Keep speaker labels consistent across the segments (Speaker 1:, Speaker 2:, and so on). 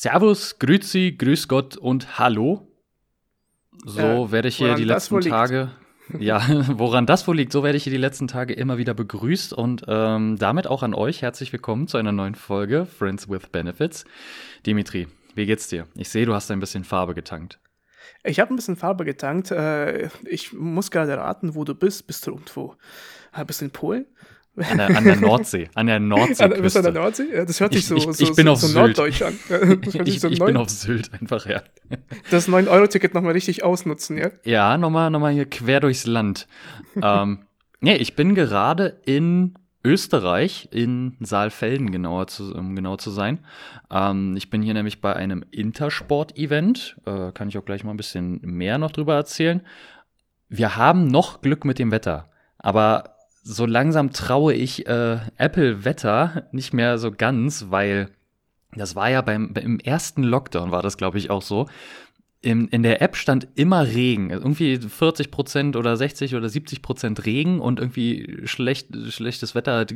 Speaker 1: Servus, Grüezi, Grüß Gott und Hallo. So äh, werde ich hier die letzten Tage. Ja, woran das wohl liegt, so werde ich hier die letzten Tage immer wieder begrüßt und ähm, damit auch an euch herzlich willkommen zu einer neuen Folge Friends with Benefits. Dimitri, wie geht's dir? Ich sehe, du hast ein bisschen Farbe getankt.
Speaker 2: Ich habe ein bisschen Farbe getankt. Äh, ich muss gerade raten, wo du bist. Bist du irgendwo? Äh, bist du in Polen?
Speaker 1: An der, an der Nordsee. An der Nordsee.
Speaker 2: Bist du an der Nordsee? Ja, das hört sich so,
Speaker 1: ich, ich,
Speaker 2: so,
Speaker 1: ich bin
Speaker 2: so,
Speaker 1: auf
Speaker 2: so
Speaker 1: Sylt.
Speaker 2: norddeutsch an.
Speaker 1: ich, so ich bin auf Sylt einfach, ja.
Speaker 2: Das 9-Euro-Ticket nochmal richtig ausnutzen, ja?
Speaker 1: Ja, nochmal noch mal hier quer durchs Land. ähm, nee, ich bin gerade in Österreich, in Saalfelden genauer zu, um genau zu sein. Ähm, ich bin hier nämlich bei einem Intersport-Event. Äh, kann ich auch gleich mal ein bisschen mehr noch drüber erzählen. Wir haben noch Glück mit dem Wetter. Aber so langsam traue ich äh, Apple Wetter nicht mehr so ganz, weil das war ja beim im ersten Lockdown war das glaube ich auch so. In, in der App stand immer Regen, irgendwie 40 Prozent oder 60 oder 70 Prozent Regen und irgendwie schlecht, schlechtes Wetter,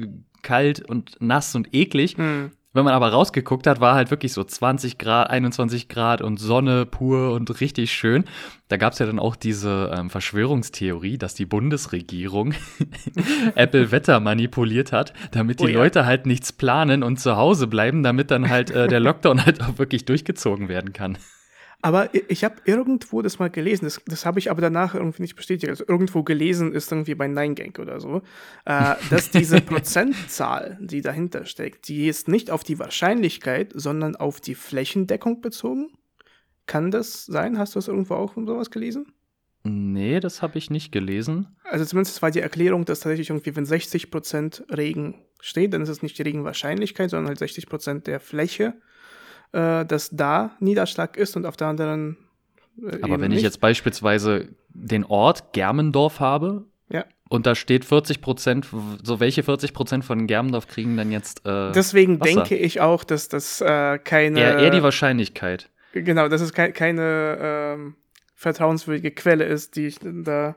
Speaker 1: kalt und nass und eklig. Mhm. Wenn man aber rausgeguckt hat, war halt wirklich so 20 Grad, 21 Grad und Sonne pur und richtig schön. Da gab es ja dann auch diese ähm, Verschwörungstheorie, dass die Bundesregierung Apple Wetter manipuliert hat, damit die oh ja. Leute halt nichts planen und zu Hause bleiben, damit dann halt äh, der Lockdown halt auch wirklich durchgezogen werden kann.
Speaker 2: Aber ich habe irgendwo das mal gelesen, das, das habe ich aber danach irgendwie nicht bestätigt. Also irgendwo gelesen ist irgendwie bei Nine Gang oder so, äh, dass diese Prozentzahl, die dahinter steckt, die ist nicht auf die Wahrscheinlichkeit, sondern auf die Flächendeckung bezogen. Kann das sein? Hast du das irgendwo auch sowas gelesen?
Speaker 1: Nee, das habe ich nicht gelesen.
Speaker 2: Also zumindest war die Erklärung, dass tatsächlich irgendwie, wenn 60% Regen steht, dann ist es nicht die Regenwahrscheinlichkeit, sondern halt 60% der Fläche äh, dass da Niederschlag ist und auf der anderen.
Speaker 1: Äh, Aber wenn nicht. ich jetzt beispielsweise den Ort Germendorf habe
Speaker 2: ja.
Speaker 1: und da steht 40 Prozent, so welche 40 Prozent von Germendorf kriegen dann jetzt. Äh,
Speaker 2: Deswegen
Speaker 1: Wasser?
Speaker 2: denke ich auch, dass das äh, keine.
Speaker 1: Eher, eher die Wahrscheinlichkeit.
Speaker 2: Genau, dass es ke keine ähm, vertrauenswürdige Quelle ist, die ich da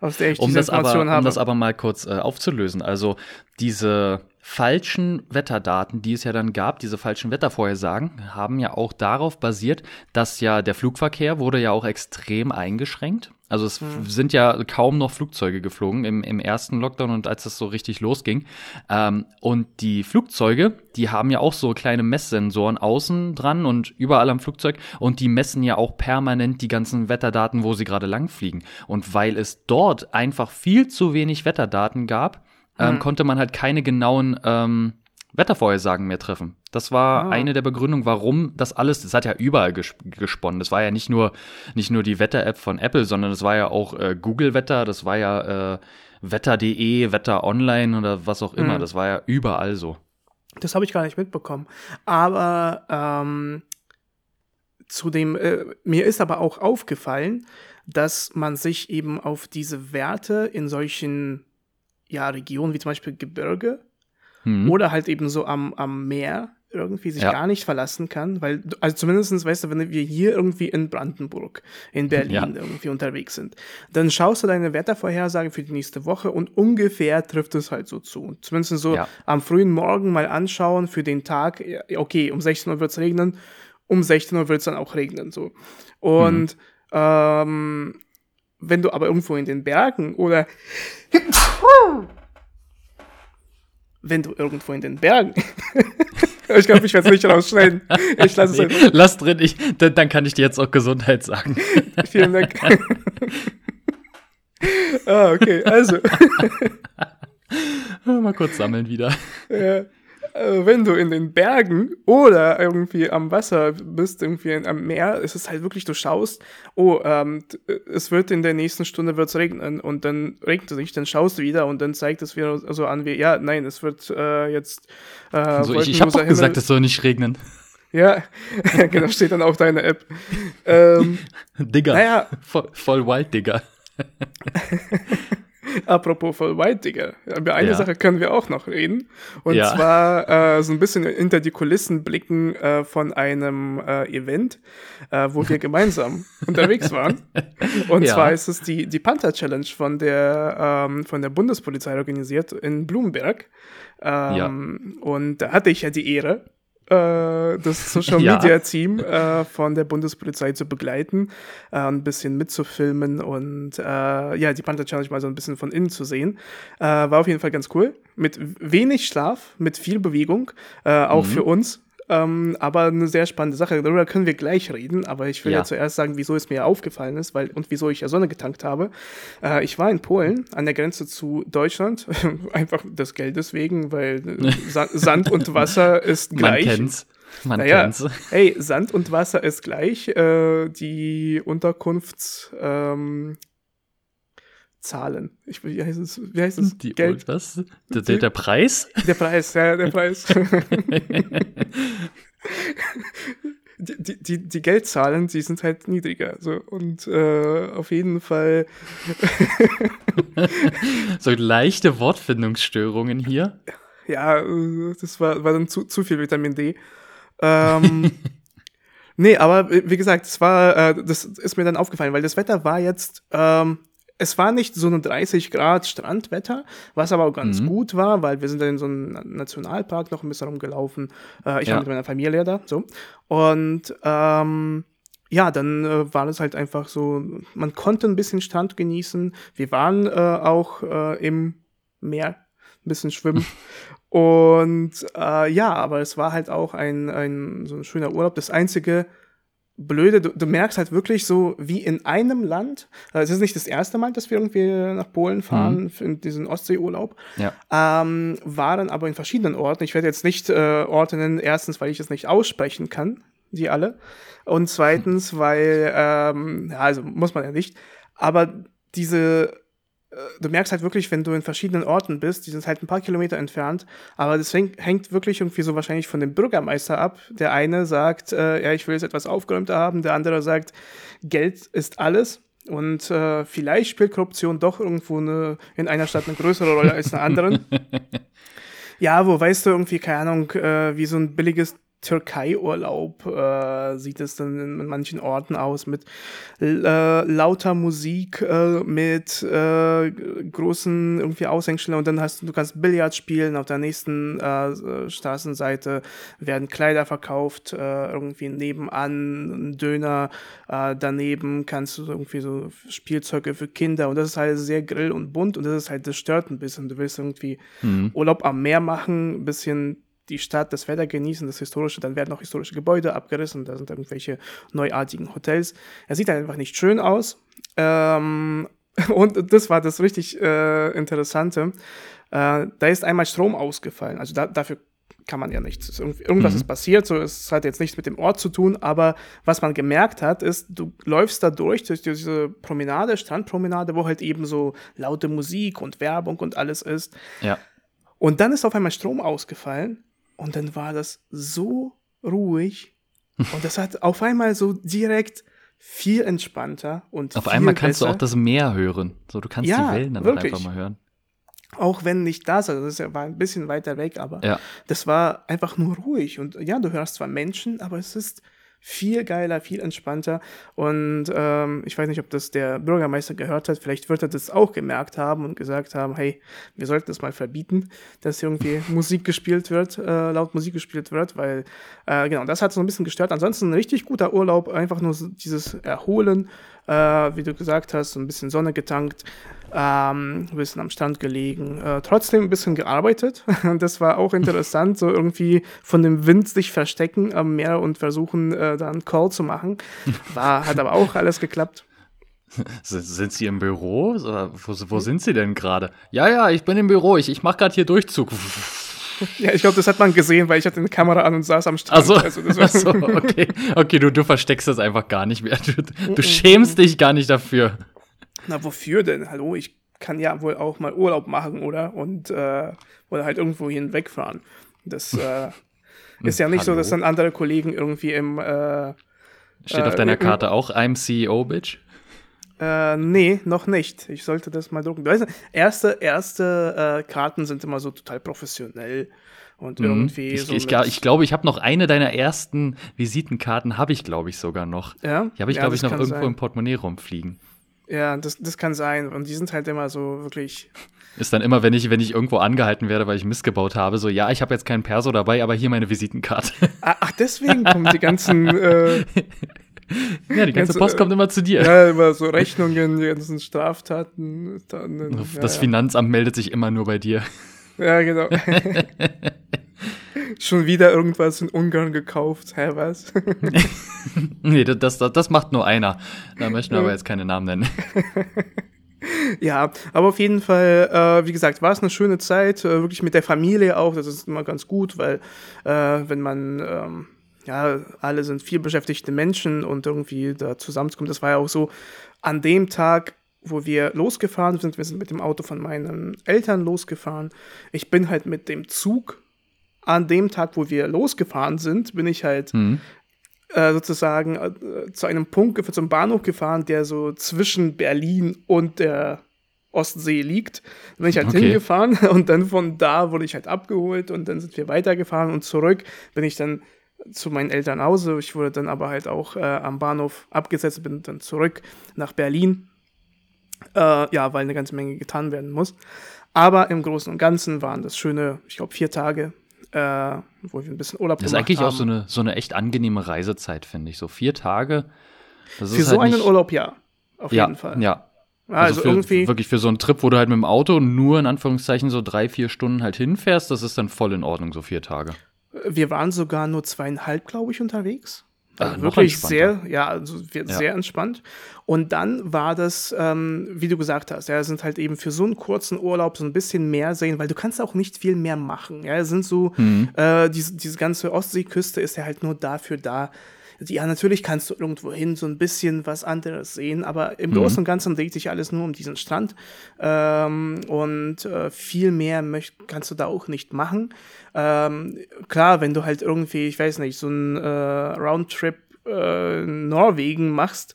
Speaker 2: aus der ich
Speaker 1: um
Speaker 2: diese
Speaker 1: das
Speaker 2: Information
Speaker 1: aber,
Speaker 2: habe.
Speaker 1: Um das aber mal kurz äh, aufzulösen. Also diese falschen Wetterdaten, die es ja dann gab, diese falschen Wettervorhersagen, haben ja auch darauf basiert, dass ja der Flugverkehr wurde ja auch extrem eingeschränkt. Also es mhm. sind ja kaum noch Flugzeuge geflogen im, im ersten Lockdown und als das so richtig losging. Ähm, und die Flugzeuge, die haben ja auch so kleine Messsensoren außen dran und überall am Flugzeug und die messen ja auch permanent die ganzen Wetterdaten, wo sie gerade langfliegen. Und weil es dort einfach viel zu wenig Wetterdaten gab, ähm, mhm. konnte man halt keine genauen ähm, Wettervorhersagen mehr treffen. Das war ah. eine der Begründungen, warum das alles, das hat ja überall ges gesponnen. Das war ja nicht nur, nicht nur die Wetter-App von Apple, sondern das war ja auch äh, Google Wetter, das war ja äh, Wetter.de, Wetter Online oder was auch immer. Mhm. Das war ja überall so.
Speaker 2: Das habe ich gar nicht mitbekommen. Aber ähm, zu dem, äh, mir ist aber auch aufgefallen, dass man sich eben auf diese Werte in solchen ja, Regionen wie zum Beispiel Gebirge mhm. oder halt eben so am, am Meer irgendwie sich ja. gar nicht verlassen kann, weil, also zumindestens weißt du, wenn wir hier irgendwie in Brandenburg, in Berlin ja. irgendwie unterwegs sind, dann schaust du deine Wettervorhersage für die nächste Woche und ungefähr trifft es halt so zu. Zumindest so ja. am frühen Morgen mal anschauen für den Tag, okay, um 16 Uhr wird es regnen, um 16 Uhr wird es dann auch regnen, so. Und, mhm. ähm, wenn du aber irgendwo in den Bergen oder wenn du irgendwo in den Bergen. ich glaube, ich werde es nicht rausschneiden. Ich lasse
Speaker 1: es nee, Lass drin, ich, dann, dann, kann ich dir jetzt auch Gesundheit sagen.
Speaker 2: Vielen Dank. ah, okay, also.
Speaker 1: Mal kurz sammeln wieder.
Speaker 2: Ja. Äh, wenn du in den Bergen oder irgendwie am Wasser bist, irgendwie am Meer, ist es halt wirklich, du schaust, oh, ähm, es wird in der nächsten Stunde wird's regnen und dann regnet es nicht, dann schaust du wieder und dann zeigt es wieder so an wie, ja, nein, es wird äh, jetzt
Speaker 1: äh, also ich, ich habe doch gesagt, es soll nicht regnen.
Speaker 2: Ja, genau, steht dann auf deiner App. ähm,
Speaker 1: Digger. Naja. Voll, voll wild, Digger.
Speaker 2: Apropos voll White, Digga. Über eine ja. Sache können wir auch noch reden. Und ja. zwar äh, so ein bisschen hinter die Kulissen blicken äh, von einem äh, Event, äh, wo wir gemeinsam unterwegs waren. Und ja. zwar ist es die, die Panther Challenge von der, ähm, von der Bundespolizei organisiert in Blumenberg. Ähm, ja. Und da hatte ich ja die Ehre, das Social Media Team äh, von der Bundespolizei zu begleiten, äh, ein bisschen mitzufilmen und äh, ja, die Panther Challenge mal so ein bisschen von innen zu sehen. Äh, war auf jeden Fall ganz cool. Mit wenig Schlaf, mit viel Bewegung, äh, auch mhm. für uns. Ähm, aber eine sehr spannende Sache. Darüber können wir gleich reden. Aber ich will ja, ja zuerst sagen, wieso es mir aufgefallen ist weil, und wieso ich ja Sonne getankt habe. Äh, ich war in Polen an der Grenze zu Deutschland. Einfach des Geldes wegen, weil Sa Sand und Wasser ist gleich. Man kennt's. Man naja, kennt's. Hey, Sand und Wasser ist gleich. Äh, die Unterkunfts. Ähm, Zahlen. Ich, wie heißt es? Wie heißt es?
Speaker 1: Die, Geld? Was? Der, der, der Preis?
Speaker 2: Der Preis, ja, der Preis. die, die, die, Geldzahlen, die sind halt niedriger. So. Und äh, auf jeden Fall.
Speaker 1: so leichte Wortfindungsstörungen hier.
Speaker 2: Ja, das war, war dann zu, zu viel Vitamin D. Ähm, nee, aber wie gesagt, das war, äh, das ist mir dann aufgefallen, weil das Wetter war jetzt ähm, es war nicht so ein 30 Grad Strandwetter, was aber auch ganz mhm. gut war, weil wir sind dann in so einem Nationalpark noch ein bisschen rumgelaufen. Äh, ich ja. war mit meiner Familie da, so. Und ähm, ja, dann äh, war es halt einfach so, man konnte ein bisschen Strand genießen. Wir waren äh, auch äh, im Meer ein bisschen schwimmen. Und äh, ja, aber es war halt auch ein, ein so ein schöner Urlaub. Das einzige Blöde, du, du, merkst halt wirklich so, wie in einem Land, äh, es ist nicht das erste Mal, dass wir irgendwie nach Polen fahren, mhm. für diesen Ostseeurlaub, ja. ähm, waren aber in verschiedenen Orten. Ich werde jetzt nicht äh, Orte nennen, erstens, weil ich es nicht aussprechen kann, die alle, und zweitens, weil, ähm, ja, also muss man ja nicht, aber diese du merkst halt wirklich, wenn du in verschiedenen Orten bist, die sind halt ein paar Kilometer entfernt, aber das hängt wirklich irgendwie so wahrscheinlich von dem Bürgermeister ab. Der eine sagt, äh, ja, ich will jetzt etwas aufgeräumter haben, der andere sagt, Geld ist alles. Und äh, vielleicht spielt Korruption doch irgendwo eine, in einer Stadt eine größere Rolle als in einer anderen. ja, wo weißt du irgendwie, keine Ahnung, äh, wie so ein billiges Türkei-Urlaub äh, sieht es dann in, manchen Orten aus mit äh, lauter Musik, äh, mit äh, großen irgendwie Aushängstellen und dann hast du, du kannst Billard spielen, auf der nächsten äh, Straßenseite werden Kleider verkauft, äh, irgendwie nebenan ein Döner, daneben kannst du irgendwie so Spielzeuge für Kinder und das ist halt sehr grill und bunt und das ist halt, das stört ein bisschen. Du willst irgendwie mhm. Urlaub am Meer machen, ein bisschen die Stadt, das Wetter genießen, das Historische, dann werden auch historische Gebäude abgerissen, da sind irgendwelche neuartigen Hotels. Er sieht halt einfach nicht schön aus. Ähm, und das war das richtig äh, Interessante. Äh, da ist einmal Strom ausgefallen. Also da, dafür kann man ja nichts. Irgendwas mhm. ist passiert, so es hat jetzt nichts mit dem Ort zu tun, aber was man gemerkt hat, ist, du läufst da durch, durch diese Promenade, Strandpromenade, wo halt eben so laute Musik und Werbung und alles ist.
Speaker 1: Ja.
Speaker 2: Und dann ist auf einmal Strom ausgefallen und dann war das so ruhig. Und das hat auf einmal so direkt viel entspannter und
Speaker 1: auf einmal kannst besser. du auch das Meer hören. So, du kannst ja, die Wellen dann wirklich. einfach mal hören.
Speaker 2: Auch wenn nicht das, also das war ein bisschen weiter weg, aber ja. das war einfach nur ruhig. Und ja, du hörst zwar Menschen, aber es ist viel geiler, viel entspannter. Und ähm, ich weiß nicht, ob das der Bürgermeister gehört hat. Vielleicht wird er das auch gemerkt haben und gesagt haben, hey, wir sollten das mal verbieten, dass irgendwie Musik gespielt wird, äh, laut Musik gespielt wird, weil äh, genau, das hat so ein bisschen gestört. Ansonsten ein richtig guter Urlaub, einfach nur so dieses Erholen, äh, wie du gesagt hast, ein bisschen Sonne getankt, ähm, ein bisschen am Strand gelegen, äh, trotzdem ein bisschen gearbeitet. das war auch interessant, so irgendwie von dem Wind sich verstecken am Meer und versuchen, äh, da einen Call zu machen. War, hat aber auch alles geklappt.
Speaker 1: Sind Sie im Büro? Wo, wo sind Sie denn gerade? Ja, ja, ich bin im Büro. Ich, ich mache gerade hier Durchzug.
Speaker 2: Ja, ich glaube, das hat man gesehen, weil ich hatte eine Kamera an und saß am Strand.
Speaker 1: Ach so, also, Ach so okay. Okay, du, du versteckst das einfach gar nicht mehr. Du, du schämst dich gar nicht dafür.
Speaker 2: Na, wofür denn? Hallo, ich kann ja wohl auch mal Urlaub machen, oder? Und äh, oder halt irgendwo hinwegfahren. Das äh, ist ja nicht Hallo. so, dass dann andere Kollegen irgendwie im äh,
Speaker 1: Steht auf deiner Karte auch I'm CEO, Bitch?
Speaker 2: Äh, nee, noch nicht. Ich sollte das mal drucken. Weißt, erste erste äh, Karten sind immer so total professionell und mhm. irgendwie
Speaker 1: ich,
Speaker 2: so.
Speaker 1: Ich, ich, ich glaube, ich habe noch eine deiner ersten Visitenkarten, habe ich, glaube ich, sogar noch.
Speaker 2: Ja.
Speaker 1: Die habe ich, ja, glaube ich, noch irgendwo sein. im Portemonnaie rumfliegen.
Speaker 2: Ja, das, das kann sein. Und die sind halt immer so wirklich.
Speaker 1: Ist dann immer, wenn ich, wenn ich irgendwo angehalten werde, weil ich missgebaut habe, so, ja, ich habe jetzt keinen Perso dabei, aber hier meine Visitenkarte.
Speaker 2: Ah, ach, deswegen kommen die ganzen. Äh,
Speaker 1: ja, die ganze
Speaker 2: ganze,
Speaker 1: Post kommt immer zu dir.
Speaker 2: ja, immer so Rechnungen, die ganzen Straftaten. Dann,
Speaker 1: das
Speaker 2: ja,
Speaker 1: Finanzamt meldet sich immer nur bei dir.
Speaker 2: Ja, genau. Schon wieder irgendwas in Ungarn gekauft. Hä, was?
Speaker 1: nee, das, das, das macht nur einer. Da möchten wir aber jetzt keine Namen nennen.
Speaker 2: ja, aber auf jeden Fall, äh, wie gesagt, war es eine schöne Zeit, äh, wirklich mit der Familie auch. Das ist immer ganz gut, weil äh, wenn man, ähm, ja, alle sind viel beschäftigte Menschen und irgendwie da zusammenzukommen, das war ja auch so an dem Tag, wo wir losgefahren sind. Wir sind mit dem Auto von meinen Eltern losgefahren. Ich bin halt mit dem Zug an dem Tag, wo wir losgefahren sind, bin ich halt
Speaker 1: Mhm.
Speaker 2: äh, sozusagen äh, zu einem Punkt, zum Bahnhof gefahren, der so zwischen Berlin und der Ostsee liegt. Da bin ich halt
Speaker 1: Okay.
Speaker 2: hingefahren und dann von da wurde ich halt abgeholt und dann sind wir weitergefahren und zurück bin ich dann zu meinen Eltern nach Hause. Ich wurde dann aber halt auch äh, am Bahnhof abgesetzt, bin dann zurück nach Berlin. Äh, ja, weil eine ganze Menge getan werden muss. Aber im Großen und Ganzen waren das schöne, ich glaube, vier Tage, äh, wo wir ein bisschen Urlaub
Speaker 1: Das ist
Speaker 2: gemacht
Speaker 1: eigentlich
Speaker 2: haben.
Speaker 1: auch so eine, so eine echt angenehme Reisezeit, finde ich. So vier Tage. Das
Speaker 2: Für
Speaker 1: ist
Speaker 2: so
Speaker 1: halt
Speaker 2: einen Urlaub ja. Auf
Speaker 1: ja,
Speaker 2: jeden Fall.
Speaker 1: Ja.
Speaker 2: Ja,
Speaker 1: Also,
Speaker 2: also
Speaker 1: für,
Speaker 2: irgendwie,
Speaker 1: wirklich für so einen Trip, wo du halt mit dem Auto nur in Anführungszeichen so drei, vier Stunden halt hinfährst, das ist dann voll in Ordnung, so vier Tage.
Speaker 2: wir waren sogar nur zweieinhalb, glaube ich, unterwegs. Also wirklich sehr, ja, also
Speaker 1: Ja.
Speaker 2: sehr entspannt. Und dann war das, ähm, wie du gesagt hast, ja, sind halt eben für so einen kurzen Urlaub so ein bisschen mehr sehen, weil du kannst auch nicht viel mehr machen. Ja, sind so,
Speaker 1: Mhm.
Speaker 2: äh, diese, diese ganze Ostseeküste ist ja halt nur dafür da. Ja, natürlich kannst du irgendwo hin so ein bisschen was anderes sehen, aber
Speaker 1: Mhm.
Speaker 2: im Großen und Ganzen dreht sich alles nur um diesen Strand. Ähm, und äh, viel mehr möcht, kannst du da auch nicht machen. Ähm, klar, wenn du halt irgendwie, ich weiß nicht, so einen äh, Roundtrip äh, Norwegen machst,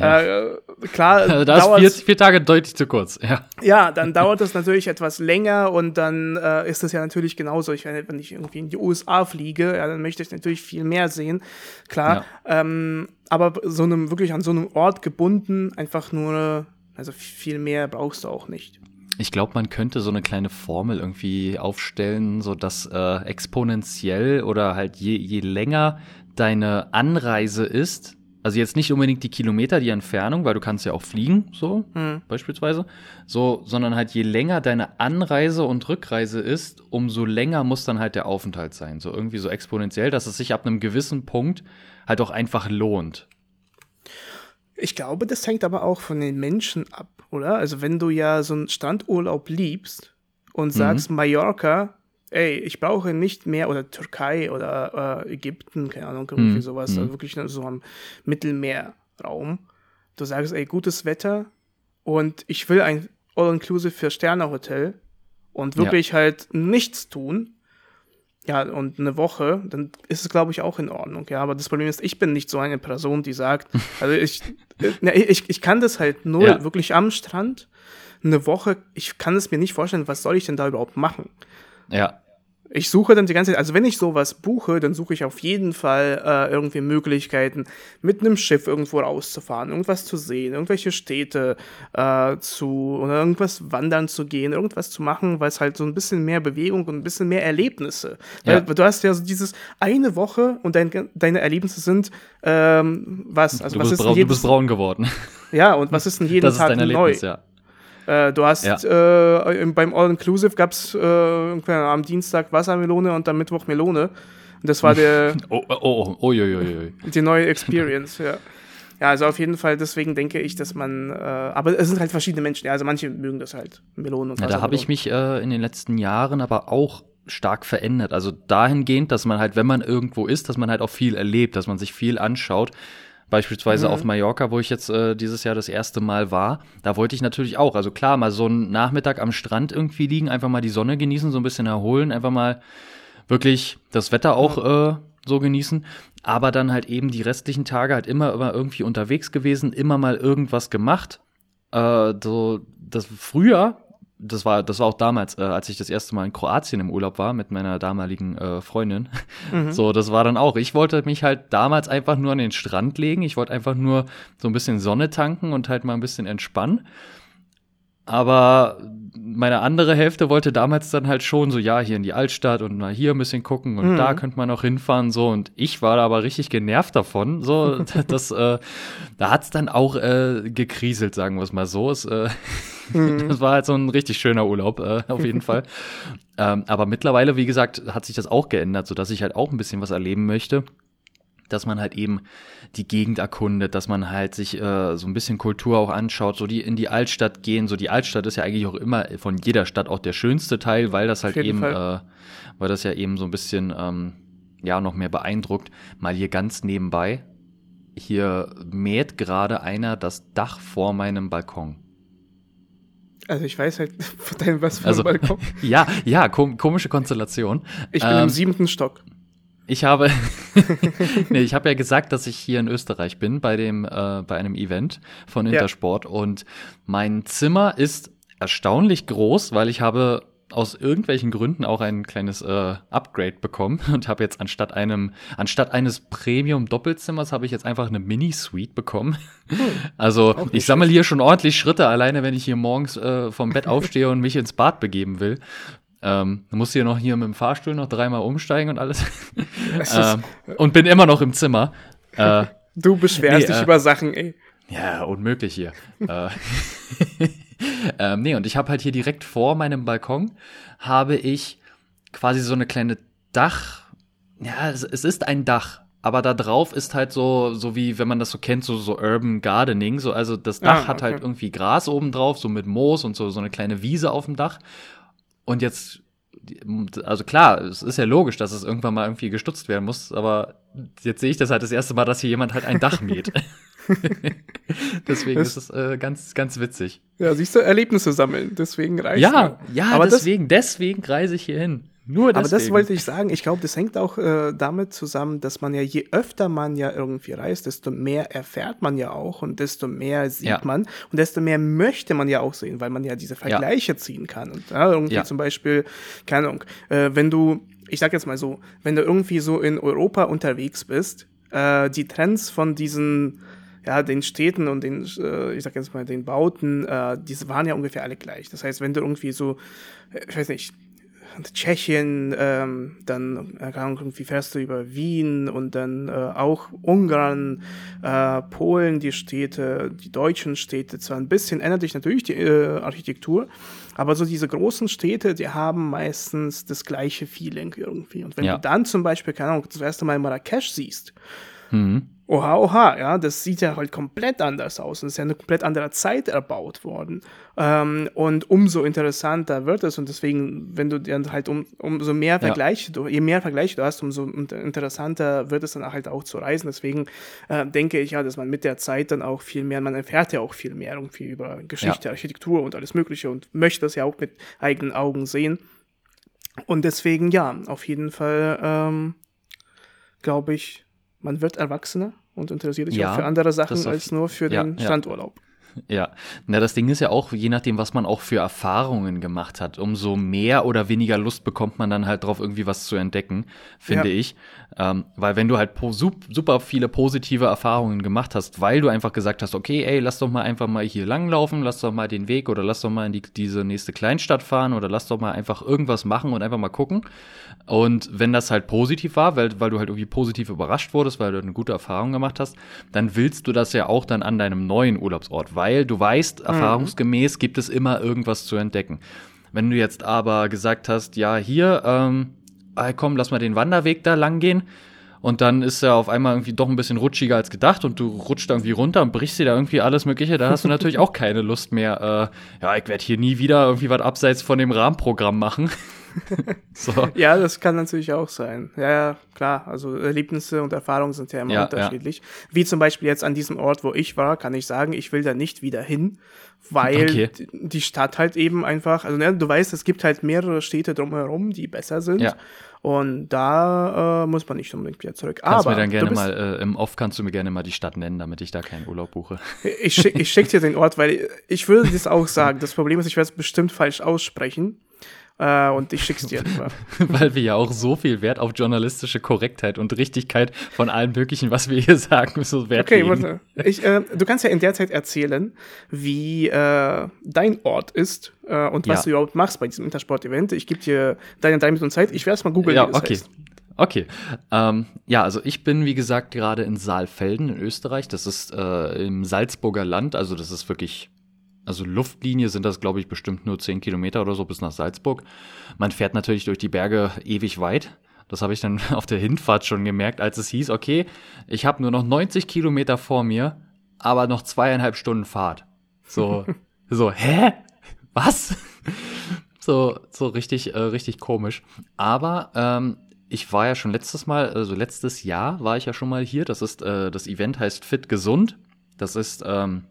Speaker 2: äh, klar,
Speaker 1: Also da ist vier, vier Tage deutlich zu kurz. Ja.
Speaker 2: ja, dann dauert das natürlich etwas länger und dann äh, ist das ja natürlich genauso. Ich, wenn wenn ich irgendwie in die USA fliege, ja, dann möchte ich natürlich viel mehr sehen, klar. Ähm, aber so einem wirklich an so einem Ort gebunden, einfach nur, also viel mehr brauchst du auch nicht.
Speaker 1: Ich glaube, man könnte so eine kleine Formel irgendwie aufstellen, so dass äh, exponentiell oder halt je, je länger deine Anreise ist, also jetzt nicht unbedingt die Kilometer, die Entfernung, weil du kannst ja auch fliegen, so
Speaker 2: Hm.
Speaker 1: beispielsweise, so, sondern halt je länger deine Anreise und Rückreise ist, umso länger muss dann halt der Aufenthalt sein, so irgendwie so exponentiell, dass es sich ab einem gewissen Punkt halt auch einfach lohnt.
Speaker 2: Ich glaube, das hängt aber auch von den Menschen ab, oder? Also wenn du ja so einen Strandurlaub liebst und sagst, Mallorca, ey, ich brauche nicht mehr, oder Türkei oder äh, Ägypten, keine Ahnung, irgendwie
Speaker 1: Mhm.
Speaker 2: sowas,
Speaker 1: Mhm.
Speaker 2: also wirklich nur so am Mittelmeerraum. Du sagst, ey, gutes Wetter und ich will ein All-Inclusive für Sternehotel und wirklich halt nichts tun. Ja, und eine Woche, dann ist es, glaube ich, auch in Ordnung. Ja, aber das Problem ist, ich bin nicht so eine Person, die sagt, also ich, ich, ich kann das halt nur
Speaker 1: Ja.
Speaker 2: wirklich am Strand. Eine Woche, ich kann es mir nicht vorstellen, was soll ich denn da überhaupt machen?
Speaker 1: Ja,
Speaker 2: Ich suche dann die ganze Zeit, also wenn ich sowas buche, dann suche ich auf jeden Fall äh, irgendwie Möglichkeiten, mit einem Schiff irgendwo rauszufahren, irgendwas zu sehen, irgendwelche Städte äh, zu oder irgendwas wandern zu gehen, irgendwas zu machen, weil es halt so ein bisschen mehr Bewegung und ein bisschen mehr Erlebnisse.
Speaker 1: Ja.
Speaker 2: Weil du hast ja so dieses eine Woche und dein, deine Erlebnisse sind ähm, was? Also
Speaker 1: du,
Speaker 2: was
Speaker 1: bist
Speaker 2: ist
Speaker 1: braun, du bist braun geworden.
Speaker 2: Ja, und was ist denn jeden
Speaker 1: Das ist
Speaker 2: Tag
Speaker 1: dein
Speaker 2: neu?
Speaker 1: Erlebnis, ja.
Speaker 2: Äh, du hast
Speaker 1: Ja.
Speaker 2: äh, im- beim All-Inclusive gab es äh, am Dienstag Wassermelone und am Mittwoch Melone. Und das war der,
Speaker 1: Oh, oh, oh, oh, ui, ui.
Speaker 2: die neue Experience, ja. Ja, also auf jeden Fall, deswegen denke ich, dass man, äh, aber es sind halt verschiedene Menschen, ja, also manche mögen das halt, Melonen und
Speaker 1: Ja, da habe ich mich äh, in den letzten Jahren aber auch stark verändert. Also dahingehend, dass man halt, wenn man irgendwo ist, dass man halt auch viel erlebt, dass man sich viel anschaut. Beispielsweise
Speaker 2: Mhm.
Speaker 1: auf Mallorca, wo ich jetzt äh, dieses Jahr das erste Mal war, da wollte ich natürlich auch, also klar, mal so einen Nachmittag am Strand irgendwie liegen, einfach mal die Sonne genießen, so ein bisschen erholen, einfach mal wirklich das Wetter auch äh, so genießen, aber dann halt eben die restlichen Tage halt immer, immer irgendwie unterwegs gewesen, immer mal irgendwas gemacht. Äh, so, das früher das war, das war auch damals, äh, als ich das erste Mal in Kroatien im Urlaub war mit meiner damaligen äh, Freundin. Mhm. So, das war dann auch. Ich wollte mich halt damals einfach nur an den Strand legen. Ich wollte einfach nur so ein bisschen Sonne tanken und halt mal ein bisschen entspannen. Aber meine andere Hälfte wollte damals dann halt schon so, ja, hier in die Altstadt und mal hier ein bisschen gucken und mhm. da könnte man noch hinfahren, so. Und ich war da aber richtig genervt davon, so. das, äh, da hat's dann auch äh, gekriselt, sagen wir es mal so. Es, äh, mhm. Das war halt so ein richtig schöner Urlaub, äh, auf jeden Fall. Ähm, aber mittlerweile, wie gesagt, hat sich das auch geändert, so dass ich halt auch ein bisschen was erleben möchte dass man halt eben die Gegend erkundet, dass man halt sich äh, so ein bisschen Kultur auch anschaut, so die in die Altstadt gehen. So die Altstadt ist ja eigentlich auch immer von jeder Stadt auch der schönste Teil, weil das halt eben, äh, weil das ja eben so ein bisschen ähm, ja noch mehr beeindruckt. Mal hier ganz nebenbei, hier mäht gerade einer das Dach vor meinem Balkon.
Speaker 2: Also ich weiß halt von deinem was für
Speaker 1: also,
Speaker 2: Balkon.
Speaker 1: ja, ja, kom komische Konstellation.
Speaker 2: Ich bin ähm, im siebten Stock.
Speaker 1: Ich habe, nee, ich habe ja gesagt, dass ich hier in Österreich bin bei dem, äh, bei einem Event von Intersport ja. und mein Zimmer ist erstaunlich groß, weil ich habe aus irgendwelchen Gründen auch ein kleines äh, Upgrade bekommen und habe jetzt anstatt einem anstatt eines Premium Doppelzimmers habe ich jetzt einfach eine Mini Suite bekommen. Hm. Also ich sammle hier schon ordentlich Schritte alleine, wenn ich hier morgens äh, vom Bett aufstehe und mich ins Bad begeben will. Ähm, musste hier noch hier mit dem Fahrstuhl noch dreimal umsteigen und alles. ähm, und bin immer noch im Zimmer.
Speaker 2: Äh, du beschwerst nee, dich äh, über Sachen, ey.
Speaker 1: Ja, unmöglich hier. äh, ähm, nee, und ich habe halt hier direkt vor meinem Balkon habe ich quasi so eine kleine Dach. Ja, es, es ist ein Dach, aber da drauf ist halt so, so wie, wenn man das so kennt, so, so Urban Gardening. So, also das Dach ah, okay. hat halt irgendwie Gras oben drauf, so mit Moos und so, so eine kleine Wiese auf dem Dach. Und jetzt, also klar, es ist ja logisch, dass es irgendwann mal irgendwie gestutzt werden muss, aber jetzt sehe ich das halt das erste Mal, dass hier jemand halt ein Dach mäht. deswegen das, ist es äh, ganz, ganz witzig.
Speaker 2: Ja, siehst du, Erlebnisse sammeln, deswegen
Speaker 1: reise Ja, mir. ja, aber deswegen, deswegen reise ich hier hin. Nur
Speaker 2: deswegen. Aber das wollte ich sagen. Ich glaube, das hängt auch äh, damit zusammen, dass man ja je öfter man ja irgendwie reist, desto mehr erfährt man ja auch und desto mehr sieht ja. man und desto mehr möchte man ja auch sehen, weil man ja diese Vergleiche ja. ziehen kann. Und ja, irgendwie zum Beispiel, keine Ahnung, äh, wenn du, ich sag jetzt mal so, wenn du irgendwie so in Europa unterwegs bist, äh, die Trends von diesen ja, den Städten und den, äh, ich sag jetzt mal, den Bauten, äh, diese waren ja ungefähr alle gleich. Das heißt, wenn du irgendwie so, äh, ich weiß nicht, Tschechien, ähm, dann äh, irgendwie fährst du über Wien und dann äh, auch Ungarn, äh, Polen, die Städte, die deutschen Städte. Zwar ein bisschen ändert sich natürlich die äh, Architektur, aber so diese großen Städte, die haben meistens das gleiche Feeling irgendwie. Und wenn ja. du dann zum Beispiel, keine Ahnung, das erste Mal Marrakesch siehst, mhm oha, oha, ja, das sieht ja halt komplett anders aus und ist ja eine komplett andere Zeit erbaut worden. Ähm, und umso interessanter wird es und deswegen, wenn du dann halt um, umso mehr Vergleiche, ja. du, je mehr Vergleiche du hast, umso interessanter wird es dann halt auch zu reisen. Deswegen äh, denke ich ja, dass man mit der Zeit dann auch viel mehr, man erfährt ja auch viel mehr irgendwie über Geschichte, ja. Architektur und alles Mögliche und möchte das ja auch mit eigenen Augen sehen. Und deswegen ja, auf jeden Fall ähm, glaube ich, man wird erwachsener und interessiert sich ja, auch für andere Sachen als nur für den Strandurlaub.
Speaker 1: Ja, na das Ding ist ja auch, je nachdem, was man auch für Erfahrungen gemacht hat, umso mehr oder weniger Lust bekommt man dann halt drauf, irgendwie was zu entdecken, finde ja. ich. Ähm, weil wenn du halt super viele positive Erfahrungen gemacht hast, weil du einfach gesagt hast, okay, ey, lass doch mal einfach mal hier langlaufen, lass doch mal den Weg oder lass doch mal in die, diese nächste Kleinstadt fahren oder lass doch mal einfach irgendwas machen und einfach mal gucken. Und wenn das halt positiv war, weil, weil du halt irgendwie positiv überrascht wurdest, weil du eine gute Erfahrung gemacht hast, dann willst du das ja auch dann an deinem neuen Urlaubsort, weil du weißt, mhm. erfahrungsgemäß gibt es immer irgendwas zu entdecken. Wenn du jetzt aber gesagt hast, ja, hier, ähm, komm, lass mal den Wanderweg da lang gehen. Und dann ist er auf einmal irgendwie doch ein bisschen rutschiger als gedacht und du rutscht irgendwie runter und brichst dir da irgendwie alles Mögliche. Da hast du natürlich auch keine Lust mehr. Äh, ja, ich werde hier nie wieder irgendwie was abseits von dem Rahmenprogramm machen.
Speaker 2: so. Ja, das kann natürlich auch sein. Ja, ja, klar. Also Erlebnisse und Erfahrungen sind ja immer ja, unterschiedlich. Ja. Wie zum Beispiel jetzt an diesem Ort, wo ich war, kann ich sagen, ich will da nicht wieder hin, weil okay. die Stadt halt eben einfach, also ne, du weißt, es gibt halt mehrere Städte drumherum, die besser sind. Ja. Und da äh, muss man nicht unbedingt wieder zurück.
Speaker 1: Kannst Aber mir dann gerne mal, äh, im Off kannst du mir gerne mal die Stadt nennen, damit ich da keinen Urlaub buche.
Speaker 2: Ich, schick, ich schick dir den Ort, weil ich würde das auch sagen. Das Problem ist, ich werde es bestimmt falsch aussprechen. Äh, und ich schick's dir.
Speaker 1: Weil wir ja auch so viel Wert auf journalistische Korrektheit und Richtigkeit von allem Möglichen, was wir hier sagen, so Wert Okay, warte.
Speaker 2: Ich, äh, du kannst ja in der Zeit erzählen, wie äh, dein Ort ist äh, und was ja. du überhaupt machst bei diesem Intersport-Event. Ich gebe dir deine drei Minuten Zeit. Ich werde es mal googeln.
Speaker 1: Ja, okay. Heißt. Okay. Ähm, ja, also ich bin, wie gesagt, gerade in Saalfelden in Österreich. Das ist äh, im Salzburger Land. Also das ist wirklich also Luftlinie sind das, glaube ich, bestimmt nur 10 Kilometer oder so bis nach Salzburg. Man fährt natürlich durch die Berge ewig weit. Das habe ich dann auf der Hinfahrt schon gemerkt, als es hieß, okay, ich habe nur noch 90 Kilometer vor mir, aber noch zweieinhalb Stunden Fahrt. So, so, hä? Was? so, so richtig, äh, richtig komisch. Aber ähm, ich war ja schon letztes Mal, also letztes Jahr war ich ja schon mal hier. Das ist, äh, das Event heißt Fit Gesund. Das ist ähm,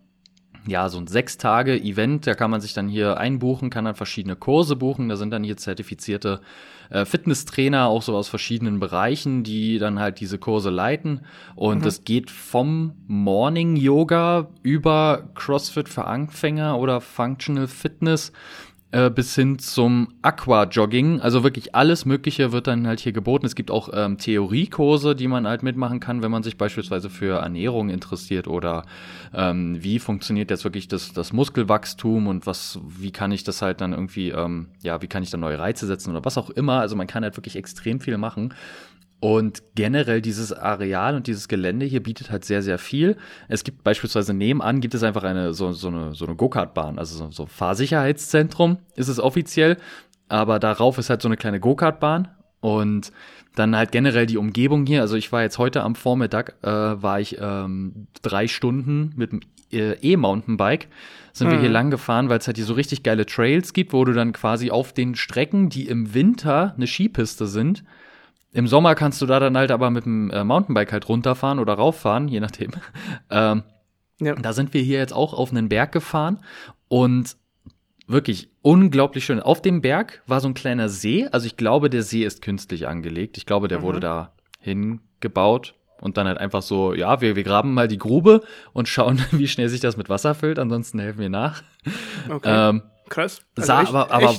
Speaker 1: ja, so ein sechs Tage Event, da kann man sich dann hier einbuchen, kann dann verschiedene Kurse buchen. Da sind dann hier zertifizierte äh, Fitnesstrainer, auch so aus verschiedenen Bereichen, die dann halt diese Kurse leiten. Und mhm. das geht vom Morning Yoga über CrossFit für Anfänger oder Functional Fitness äh, bis hin zum Aqua-Jogging. Also wirklich alles Mögliche wird dann halt hier geboten. Es gibt auch ähm, Theoriekurse, die man halt mitmachen kann, wenn man sich beispielsweise für Ernährung interessiert oder ähm, wie funktioniert jetzt wirklich das, das Muskelwachstum und was, wie kann ich das halt dann irgendwie, ähm, ja, wie kann ich da neue Reize setzen oder was auch immer. Also man kann halt wirklich extrem viel machen. Und generell dieses Areal und dieses Gelände hier bietet halt sehr, sehr viel. Es gibt beispielsweise nebenan gibt es einfach eine so, so eine, so eine Go-Kart-Bahn, also so, so Fahrsicherheitszentrum ist es offiziell. Aber darauf ist halt so eine kleine Go-Kart-Bahn und dann halt generell die Umgebung hier. Also ich war jetzt heute am Vormittag, äh, war ich ähm, drei Stunden mit dem äh, E-Mountainbike sind mhm. wir hier mhm. lang gefahren, weil es halt hier so richtig geile Trails gibt, wo du dann quasi auf den Strecken, die im Winter eine Skipiste sind, im Sommer kannst du da dann halt aber mit dem äh, Mountainbike halt runterfahren oder rauffahren, je nachdem. ähm, ja. Da sind wir hier jetzt auch auf einen Berg gefahren und wirklich unglaublich schön. Auf dem Berg war so ein kleiner See. Also ich glaube, der See ist künstlich angelegt. Ich glaube, der mhm. wurde da hingebaut und dann halt einfach so, ja, wir, wir graben mal die Grube und schauen, wie schnell sich das mit Wasser füllt. Ansonsten helfen wir nach.
Speaker 2: Okay. Ähm, Krass.
Speaker 1: Also sah echt, aber, aber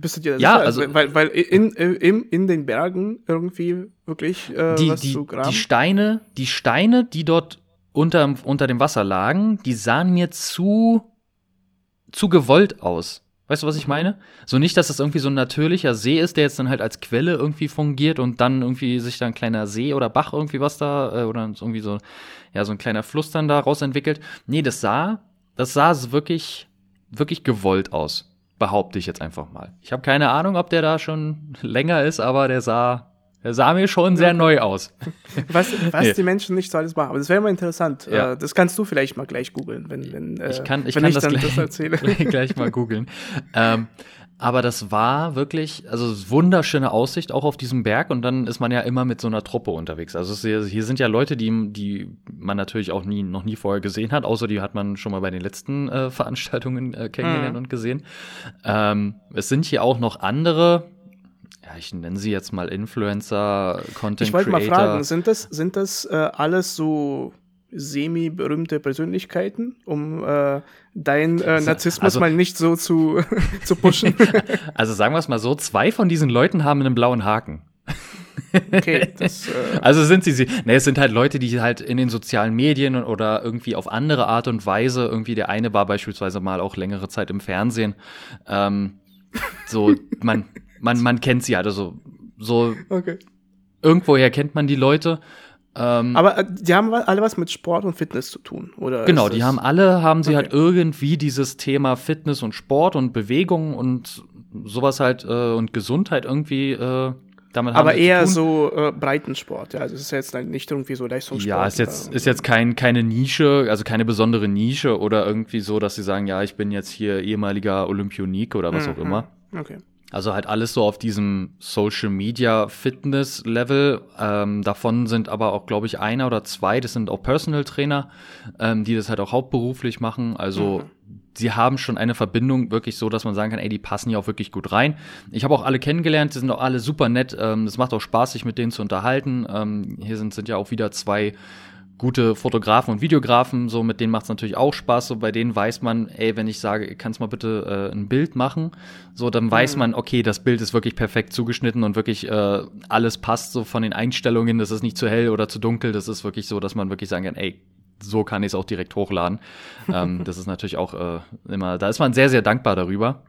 Speaker 2: bist du dir
Speaker 1: ja, sicher? Also,
Speaker 2: weil, weil in, in, in den Bergen irgendwie wirklich
Speaker 1: äh, die, was die, zu graben? Die Steine, die Steine, die dort unter, unter dem Wasser lagen, die sahen mir zu, zu gewollt aus. Weißt du, was ich meine? So nicht, dass das irgendwie so ein natürlicher See ist, der jetzt dann halt als Quelle irgendwie fungiert und dann irgendwie sich da ein kleiner See oder Bach irgendwie was da, äh, oder irgendwie so, ja, so ein kleiner Fluss dann da raus entwickelt. Nee, das sah, das sah wirklich, wirklich gewollt aus behaupte ich jetzt einfach mal. Ich habe keine Ahnung, ob der da schon länger ist, aber der sah, der sah mir schon sehr neu aus.
Speaker 2: Was, was nee. die Menschen nicht so alles machen. Aber das wäre mal interessant. Ja. Äh, das kannst du vielleicht mal gleich googeln, wenn, wenn,
Speaker 1: ich kann, ich wenn kann ich das, gleich, das erzähle. gleich mal googeln. ähm, aber das war wirklich, also wunderschöne Aussicht auch auf diesem Berg und dann ist man ja immer mit so einer Truppe unterwegs. Also es, hier sind ja Leute, die, die man natürlich auch nie, noch nie vorher gesehen hat, außer die hat man schon mal bei den letzten äh, Veranstaltungen äh, kennengelernt mhm. und gesehen. Ähm, es sind hier auch noch andere, ja, ich nenne sie jetzt mal Influencer, Content
Speaker 2: Ich wollte mal fragen, sind das, sind das äh, alles so semi-berühmte Persönlichkeiten, um äh, deinen äh, Narzissmus also, mal nicht so zu, zu pushen.
Speaker 1: also sagen wir es mal so, zwei von diesen Leuten haben einen blauen Haken.
Speaker 2: Okay, das, äh
Speaker 1: also sind sie, sie ne, es sind halt Leute, die halt in den sozialen Medien oder irgendwie auf andere Art und Weise, irgendwie der eine war beispielsweise mal auch längere Zeit im Fernsehen, ähm, so, man, man, man kennt sie halt, also so, okay. irgendwoher kennt man die Leute
Speaker 2: ähm, Aber äh, die haben alle was mit Sport und Fitness zu tun, oder?
Speaker 1: Genau, die haben alle, haben sie halt okay. halt irgendwie dieses Thema Fitness und Sport und Bewegung und sowas halt äh, und Gesundheit irgendwie äh, damit
Speaker 2: Aber eher so äh, Breitensport, ja. Also es ist jetzt nicht irgendwie so Leistungssport.
Speaker 1: Ja, ist jetzt, ist jetzt kein, keine Nische, also keine besondere Nische oder irgendwie so, dass sie sagen, ja, ich bin jetzt hier ehemaliger Olympionik oder was mhm. auch immer.
Speaker 2: Okay.
Speaker 1: Also halt alles so auf diesem Social Media Fitness Level. Ähm, davon sind aber auch, glaube ich, einer oder zwei, das sind auch Personal Trainer, ähm, die das halt auch hauptberuflich machen. Also mhm. sie haben schon eine Verbindung wirklich so, dass man sagen kann, ey, die passen hier auch wirklich gut rein. Ich habe auch alle kennengelernt, die sind auch alle super nett. Es ähm, macht auch Spaß, sich mit denen zu unterhalten. Ähm, hier sind, sind ja auch wieder zwei gute Fotografen und Videografen, so mit denen macht es natürlich auch Spaß. So bei denen weiß man, ey, wenn ich sage, kannst mal bitte äh, ein Bild machen, so dann weiß mhm. man, okay, das Bild ist wirklich perfekt zugeschnitten und wirklich äh, alles passt so von den Einstellungen. Das ist nicht zu hell oder zu dunkel. Das ist wirklich so, dass man wirklich sagen kann, ey, so kann ich es auch direkt hochladen. ähm, das ist natürlich auch äh, immer, da ist man sehr, sehr dankbar darüber.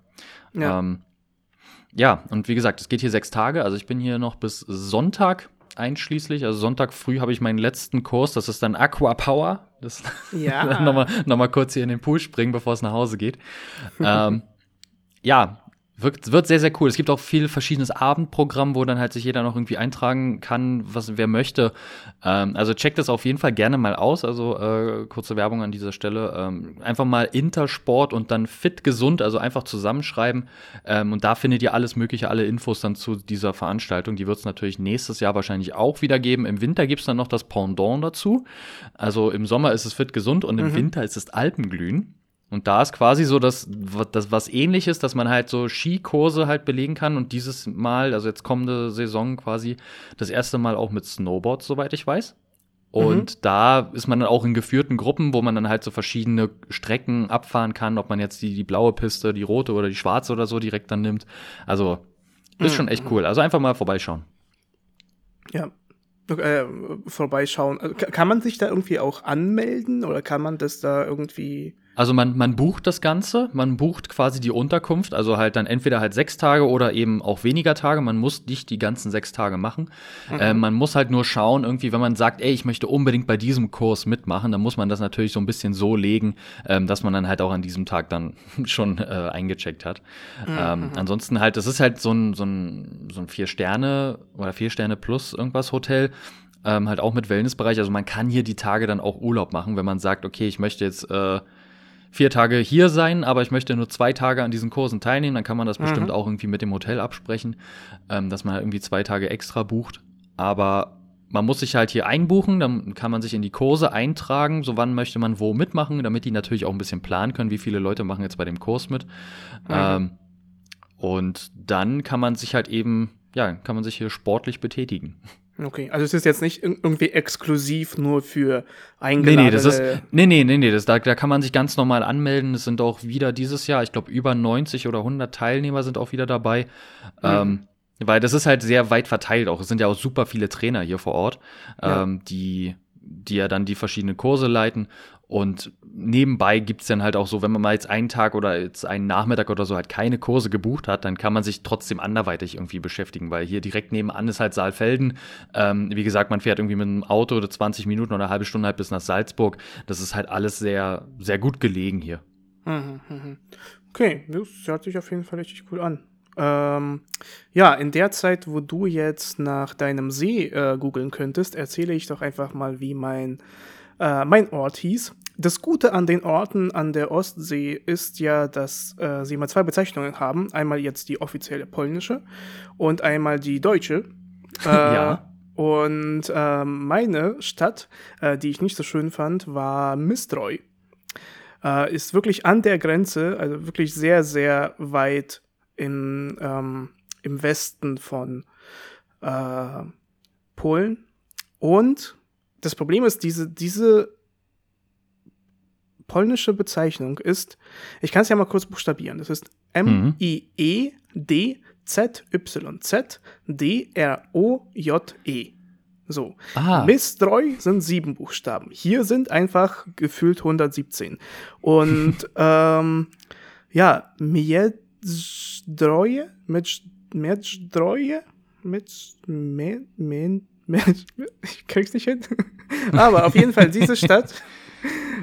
Speaker 1: Ja. Ähm, ja, und wie gesagt, es geht hier sechs Tage. Also ich bin hier noch bis Sonntag einschließlich. Also Sonntag früh habe ich meinen letzten Kurs, das ist dann Aqua Power. Das ja. nochmal noch mal kurz hier in den Pool springen, bevor es nach Hause geht. ähm, ja, wird, wird sehr, sehr cool. Es gibt auch viel verschiedenes Abendprogramm, wo dann halt sich jeder noch irgendwie eintragen kann, was wer möchte. Ähm, also checkt das auf jeden Fall gerne mal aus. Also äh, kurze Werbung an dieser Stelle. Ähm, einfach mal Intersport und dann fit gesund, also einfach zusammenschreiben. Ähm, und da findet ihr alles Mögliche, alle Infos dann zu dieser Veranstaltung. Die wird es natürlich nächstes Jahr wahrscheinlich auch wieder geben. Im Winter gibt es dann noch das Pendant dazu. Also im Sommer ist es fit gesund und im mhm. Winter ist es Alpenglühen. Und da ist quasi so das, das was ähnliches, dass man halt so Skikurse halt belegen kann und dieses Mal, also jetzt kommende Saison quasi das erste Mal auch mit Snowboard, soweit ich weiß. Und mhm. da ist man dann auch in geführten Gruppen, wo man dann halt so verschiedene Strecken abfahren kann, ob man jetzt die, die blaue Piste, die rote oder die schwarze oder so direkt dann nimmt. Also ist mhm. schon echt cool. Also einfach mal vorbeischauen.
Speaker 2: Ja, äh, vorbeischauen. Also, kann man sich da irgendwie auch anmelden oder kann man das da irgendwie
Speaker 1: also man, man bucht das Ganze, man bucht quasi die Unterkunft, also halt dann entweder halt sechs Tage oder eben auch weniger Tage. Man muss nicht die ganzen sechs Tage machen. Mhm. Äh, man muss halt nur schauen, irgendwie, wenn man sagt, ey, ich möchte unbedingt bei diesem Kurs mitmachen, dann muss man das natürlich so ein bisschen so legen, ähm, dass man dann halt auch an diesem Tag dann schon äh, eingecheckt hat. Mhm. Ähm, mhm. ansonsten halt, das ist halt so ein, so ein, so ein Vier-Sterne oder Vier-Sterne plus irgendwas Hotel. Ähm, halt auch mit Wellnessbereich. Also man kann hier die Tage dann auch Urlaub machen, wenn man sagt, okay, ich möchte jetzt äh, vier Tage hier sein, aber ich möchte nur zwei Tage an diesen Kursen teilnehmen, dann kann man das mhm. bestimmt auch irgendwie mit dem Hotel absprechen, ähm, dass man halt irgendwie zwei Tage extra bucht. Aber man muss sich halt hier einbuchen, dann kann man sich in die Kurse eintragen, so wann möchte man wo mitmachen, damit die natürlich auch ein bisschen planen können, wie viele Leute machen jetzt bei dem Kurs mit. Mhm. Ähm, und dann kann man sich halt eben, ja, kann man sich hier sportlich betätigen.
Speaker 2: Okay, also es ist jetzt nicht irgendwie exklusiv nur für eingeladene...
Speaker 1: Nee, nee, das ist, nee, nee, nee, nee das, da, da kann man sich ganz normal anmelden. Es sind auch wieder dieses Jahr, ich glaube, über 90 oder 100 Teilnehmer sind auch wieder dabei. Mhm. Ähm, weil das ist halt sehr weit verteilt auch. Es sind ja auch super viele Trainer hier vor Ort, ja. ähm, die, die ja dann die verschiedenen Kurse leiten. Und nebenbei gibt's dann halt auch so, wenn man mal jetzt einen Tag oder jetzt einen Nachmittag oder so halt keine Kurse gebucht hat, dann kann man sich trotzdem anderweitig irgendwie beschäftigen, weil hier direkt nebenan ist halt Saalfelden. Ähm, wie gesagt, man fährt irgendwie mit einem Auto oder 20 Minuten oder eine halbe Stunde halt bis nach Salzburg. Das ist halt alles sehr, sehr gut gelegen hier.
Speaker 2: Mhm, mhm. Okay, das hört sich auf jeden Fall richtig cool an. Ähm, ja, in der Zeit, wo du jetzt nach deinem See äh, googeln könntest, erzähle ich doch einfach mal, wie mein äh, mein Ort hieß. Das Gute an den Orten an der Ostsee ist ja, dass äh, sie mal zwei Bezeichnungen haben. Einmal jetzt die offizielle polnische und einmal die deutsche. Äh, ja. Und äh, meine Stadt, äh, die ich nicht so schön fand, war Mistroj. Äh, ist wirklich an der Grenze, also wirklich sehr, sehr weit in, ähm, im Westen von äh, Polen. Und das Problem ist, diese, diese polnische Bezeichnung ist, ich kann es ja mal kurz buchstabieren. Das ist M-I-E-D-Z-Y-Z-D-R-O-J-E. So. Aha. Mistreu sind sieben Buchstaben. Hier sind einfach gefühlt 117. Und ähm, ja, mit, mit, mit, ich krieg's nicht hin. Aber auf jeden Fall, diese Stadt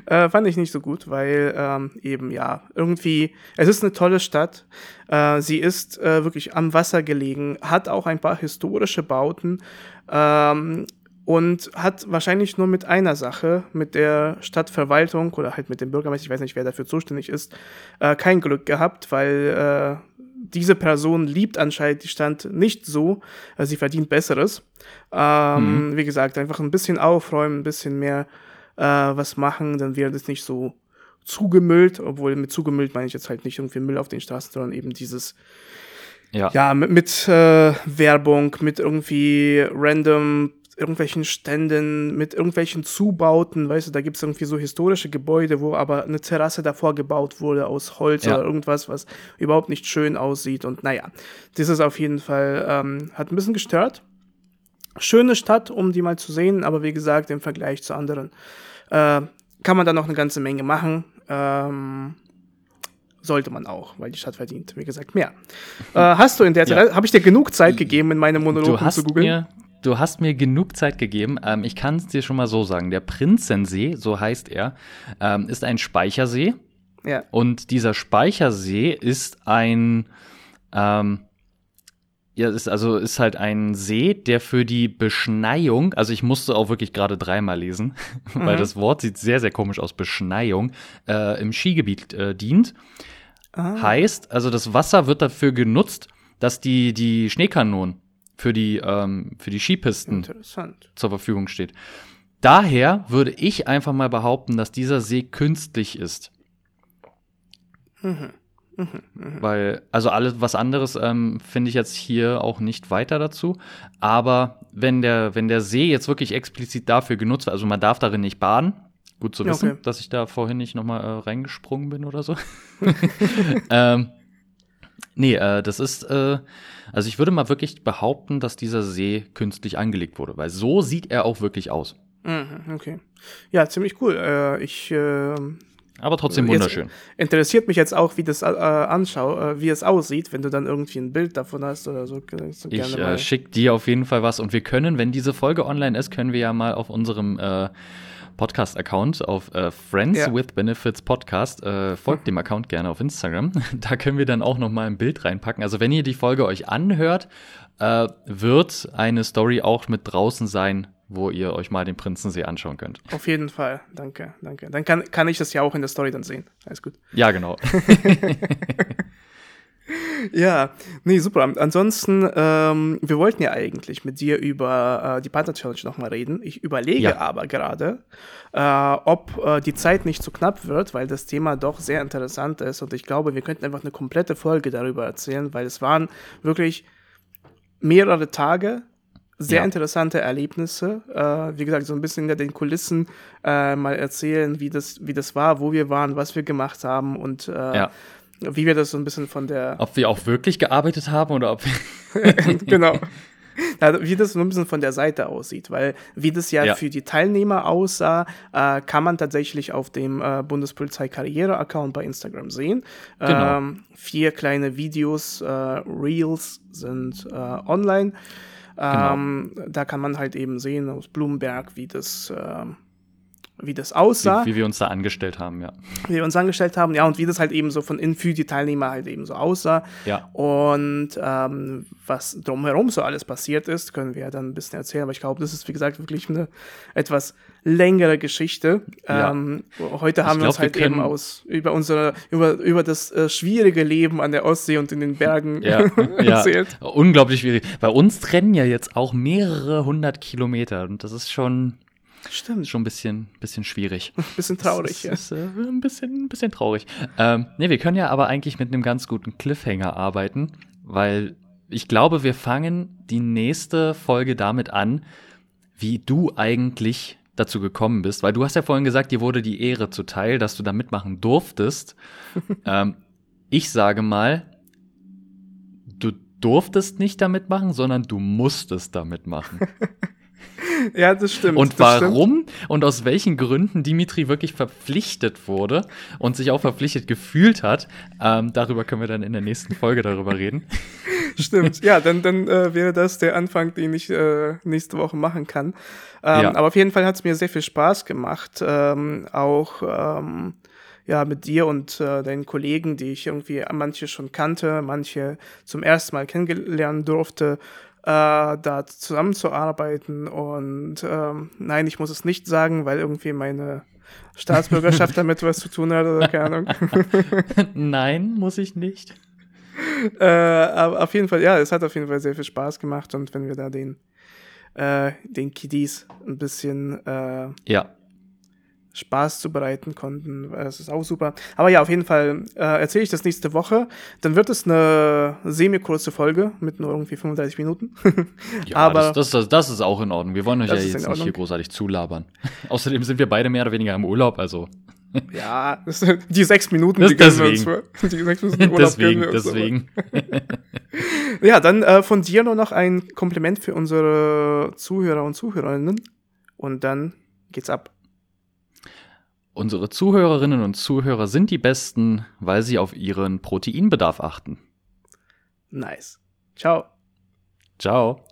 Speaker 2: äh, fand ich nicht so gut, weil ähm, eben ja, irgendwie, es ist eine tolle Stadt. Äh, sie ist äh, wirklich am Wasser gelegen, hat auch ein paar historische Bauten ähm, und hat wahrscheinlich nur mit einer Sache, mit der Stadtverwaltung oder halt mit dem Bürgermeister, ich weiß nicht, wer dafür zuständig ist, äh, kein Glück gehabt, weil äh, diese Person liebt anscheinend die Stadt nicht so, also sie verdient Besseres. Ähm, mhm. Wie gesagt, einfach ein bisschen aufräumen, ein bisschen mehr äh, was machen, dann wäre das nicht so zugemüllt, obwohl mit zugemüllt meine ich jetzt halt nicht irgendwie Müll auf den Straßen, sondern eben dieses ja, ja mit, mit äh, Werbung, mit irgendwie random irgendwelchen Ständen, mit irgendwelchen Zubauten, weißt du, da gibt es irgendwie so historische Gebäude, wo aber eine Terrasse davor gebaut wurde aus Holz ja. oder irgendwas, was überhaupt nicht schön aussieht. Und naja, das ist auf jeden Fall, ähm, hat ein bisschen gestört. Schöne Stadt, um die mal zu sehen, aber wie gesagt, im Vergleich zu anderen äh, kann man da noch eine ganze Menge machen. Ähm, sollte man auch, weil die Stadt verdient, wie gesagt, mehr. Äh, hast du in der Zeit, ja. habe ich dir genug Zeit gegeben, in meinem Monolog
Speaker 1: zu googeln? Du hast mir genug Zeit gegeben. Ähm, ich kann es dir schon mal so sagen. Der Prinzensee, so heißt er, ähm, ist ein Speichersee. Ja. Und dieser Speichersee ist ein, ähm, ja, ist also ist halt ein See, der für die Beschneiung, also ich musste auch wirklich gerade dreimal lesen, mhm. weil das Wort sieht sehr, sehr komisch aus, Beschneiung, äh, im Skigebiet äh, dient. Ah. Heißt, also das Wasser wird dafür genutzt, dass die, die Schneekanonen für die, ähm, für die Skipisten zur Verfügung steht. Daher würde ich einfach mal behaupten, dass dieser See künstlich ist. Mhm. Weil, also alles, was anderes ähm, finde ich jetzt hier auch nicht weiter dazu. Aber wenn der, wenn der See jetzt wirklich explizit dafür genutzt wird, also man darf darin nicht baden, gut zu wissen, okay. dass ich da vorhin nicht nochmal äh, reingesprungen bin oder so. ähm, nee, äh, das ist, äh, also ich würde mal wirklich behaupten, dass dieser See künstlich angelegt wurde, weil so sieht er auch wirklich aus.
Speaker 2: Mhm, okay. Ja, ziemlich cool. Äh, ich äh
Speaker 1: aber trotzdem wunderschön.
Speaker 2: Jetzt interessiert mich jetzt auch, wie das äh, anschau, äh, wie es aussieht, wenn du dann irgendwie ein Bild davon hast oder so.
Speaker 1: so ich äh, schick dir auf jeden Fall was und wir können, wenn diese Folge online ist, können wir ja mal auf unserem äh, Podcast-Account auf äh, Friends ja. with Benefits Podcast. Äh, folgt dem Account gerne auf Instagram. da können wir dann auch noch mal ein Bild reinpacken. Also wenn ihr die Folge euch anhört, wird eine Story auch mit draußen sein wo ihr euch mal den Prinzensee anschauen könnt.
Speaker 2: Auf jeden Fall, danke, danke. Dann kann, kann ich das ja auch in der Story dann sehen. Alles gut.
Speaker 1: Ja, genau.
Speaker 2: ja, nee, super. Ansonsten, ähm, wir wollten ja eigentlich mit dir über äh, die Partner Challenge nochmal reden. Ich überlege ja. aber gerade, äh, ob äh, die Zeit nicht zu knapp wird, weil das Thema doch sehr interessant ist und ich glaube, wir könnten einfach eine komplette Folge darüber erzählen, weil es waren wirklich mehrere Tage, sehr ja. interessante Erlebnisse. Äh, wie gesagt, so ein bisschen hinter den Kulissen äh, mal erzählen, wie das, wie das war, wo wir waren, was wir gemacht haben und äh, ja. wie wir das so ein bisschen von der.
Speaker 1: Ob wir auch wirklich gearbeitet haben oder ob
Speaker 2: wir. genau. Ja, wie das so ein bisschen von der Seite aussieht, weil wie das ja, ja. für die Teilnehmer aussah, äh, kann man tatsächlich auf dem äh, Bundespolizei Karriere-Account bei Instagram sehen. Genau. Ähm, vier kleine Videos, äh, Reels sind äh, online. Genau. Ähm, da kann man halt eben sehen aus Blumenberg, wie das, äh, wie das aussah.
Speaker 1: Wie, wie, wir uns da angestellt haben, ja.
Speaker 2: Wie wir uns angestellt haben, ja, und wie das halt eben so von innen für die Teilnehmer halt eben so aussah. Ja. Und ähm, was drumherum so alles passiert ist, können wir ja dann ein bisschen erzählen. Aber ich glaube, das ist, wie gesagt, wirklich eine etwas längere Geschichte. Ja. Ähm, heute haben ich wir uns halt wir eben aus über unsere über über das äh, schwierige Leben an der Ostsee und in den Bergen ja,
Speaker 1: erzählt. Ja, unglaublich schwierig. Bei uns trennen ja jetzt auch mehrere hundert Kilometer und das ist schon Stimmt. Schon ein bisschen, bisschen schwierig.
Speaker 2: Ein bisschen traurig,
Speaker 1: ja. Ist, äh, ein, bisschen, ein bisschen traurig. Ähm, ne, wir können ja aber eigentlich mit einem ganz guten Cliffhanger arbeiten, weil ich glaube, wir fangen die nächste Folge damit an, wie du eigentlich dazu gekommen bist, weil du hast ja vorhin gesagt, dir wurde die Ehre zuteil, dass du da mitmachen durftest. ähm, ich sage mal, du durftest nicht damit machen, sondern du musstest damit machen.
Speaker 2: ja, das stimmt.
Speaker 1: Und warum stimmt. und aus welchen Gründen Dimitri wirklich verpflichtet wurde und sich auch verpflichtet gefühlt hat, ähm, darüber können wir dann in der nächsten Folge darüber reden.
Speaker 2: Stimmt. Ja, dann, dann äh, wäre das der Anfang, den ich äh, nächste Woche machen kann. Ähm, ja. Aber auf jeden Fall hat es mir sehr viel Spaß gemacht, ähm, auch ähm, ja mit dir und äh, deinen Kollegen, die ich irgendwie manche schon kannte, manche zum ersten Mal kennenlernen durfte, da zusammenzuarbeiten. Und ähm, nein, ich muss es nicht sagen, weil irgendwie meine Staatsbürgerschaft damit was zu tun hat oder keine Ahnung.
Speaker 1: nein, muss ich nicht.
Speaker 2: äh, auf jeden Fall, ja, es hat auf jeden Fall sehr viel Spaß gemacht und wenn wir da den, äh, den Kiddies ein bisschen äh,
Speaker 1: ja.
Speaker 2: Spaß zubereiten konnten. Das ist auch super. Aber ja, auf jeden Fall äh, erzähle ich das nächste Woche. Dann wird es eine semi-kurze Folge mit nur irgendwie 35 Minuten.
Speaker 1: ja, Aber das, das, das, ist auch in Ordnung. Wir wollen euch ja jetzt nicht hier großartig zulabern. Außerdem sind wir beide mehr oder weniger im Urlaub, also.
Speaker 2: ja, die sechs Minuten,
Speaker 1: das die deswegen. wir uns Die sechs Minuten Urlaub deswegen, wir uns deswegen.
Speaker 2: ja, dann äh, von dir nur noch ein Kompliment für unsere Zuhörer und Zuhörerinnen. Und dann geht's ab.
Speaker 1: Unsere Zuhörerinnen und Zuhörer sind die Besten, weil sie auf ihren Proteinbedarf achten.
Speaker 2: Nice. Ciao.
Speaker 1: Ciao.